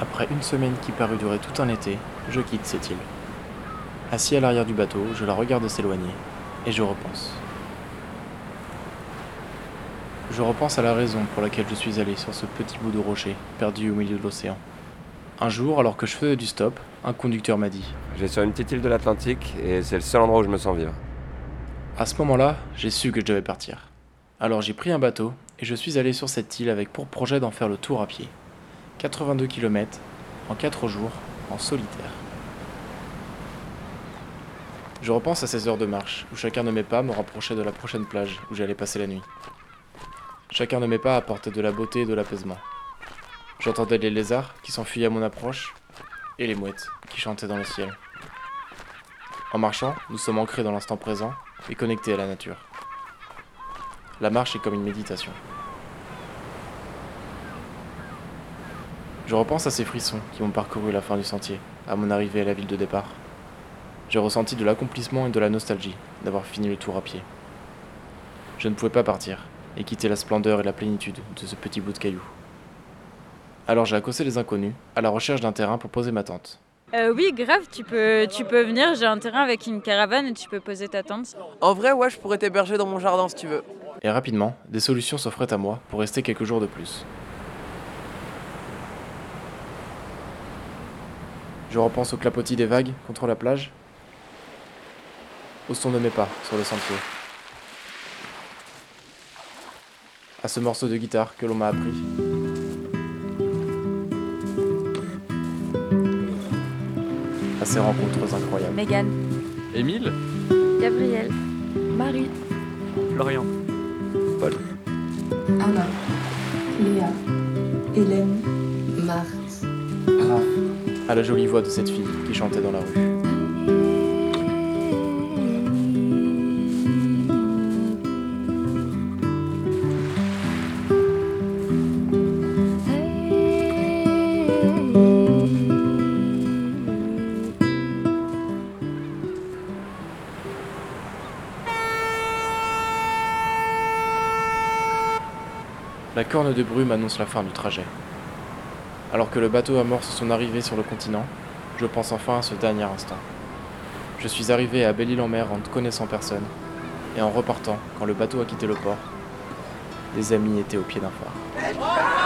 Après une semaine qui parut durer tout un été, je quitte cette île. Assis à l'arrière du bateau, je la regarde s'éloigner, et je repense. Je repense à la raison pour laquelle je suis allé sur ce petit bout de rocher, perdu au milieu de l'océan. Un jour, alors que je faisais du stop, un conducteur m'a dit Je vais sur une petite île de l'Atlantique et c'est le seul endroit où je me sens vivre. À ce moment-là, j'ai su que je devais partir. Alors j'ai pris un bateau et je suis allé sur cette île avec pour projet d'en faire le tour à pied. 82 km, en 4 jours, en solitaire. Je repense à ces heures de marche, où chacun de mes pas me rapprochait de la prochaine plage où j'allais passer la nuit. Chacun de mes pas apportait de la beauté et de l'apaisement. J'entendais les lézards qui s'enfuyaient à mon approche, et les mouettes qui chantaient dans le ciel. En marchant, nous sommes ancrés dans l'instant présent et connectés à la nature. La marche est comme une méditation. Je repense à ces frissons qui ont parcouru la fin du sentier, à mon arrivée à la ville de départ. J'ai ressenti de l'accomplissement et de la nostalgie d'avoir fini le tour à pied. Je ne pouvais pas partir et quitter la splendeur et la plénitude de ce petit bout de caillou. Alors j'ai accossé les inconnus, à la recherche d'un terrain pour poser ma tente. Euh, oui, grave, tu peux, tu peux venir. J'ai un terrain avec une caravane et tu peux poser ta tente. En vrai, ouais, je pourrais t'héberger dans mon jardin si tu veux. Et rapidement, des solutions s'offraient à moi pour rester quelques jours de plus. Je repense au clapotis des vagues contre la plage, au son de mes pas sur le sentier, à ce morceau de guitare que l'on m'a appris. À ces rencontres incroyables. Megan, Émile Gabriel, Marie, Florian. Paul. Anna, Léa, Hélène, Marthe, Raph. À la jolie voix de cette fille qui chantait dans la rue. La corne de brume annonce la fin du trajet. Alors que le bateau amorce son arrivée sur le continent, je pense enfin à ce dernier instant. Je suis arrivé à Belle-Île-en-Mer en ne connaissant personne, et en repartant, quand le bateau a quitté le port, des amis étaient au pied d'un phare.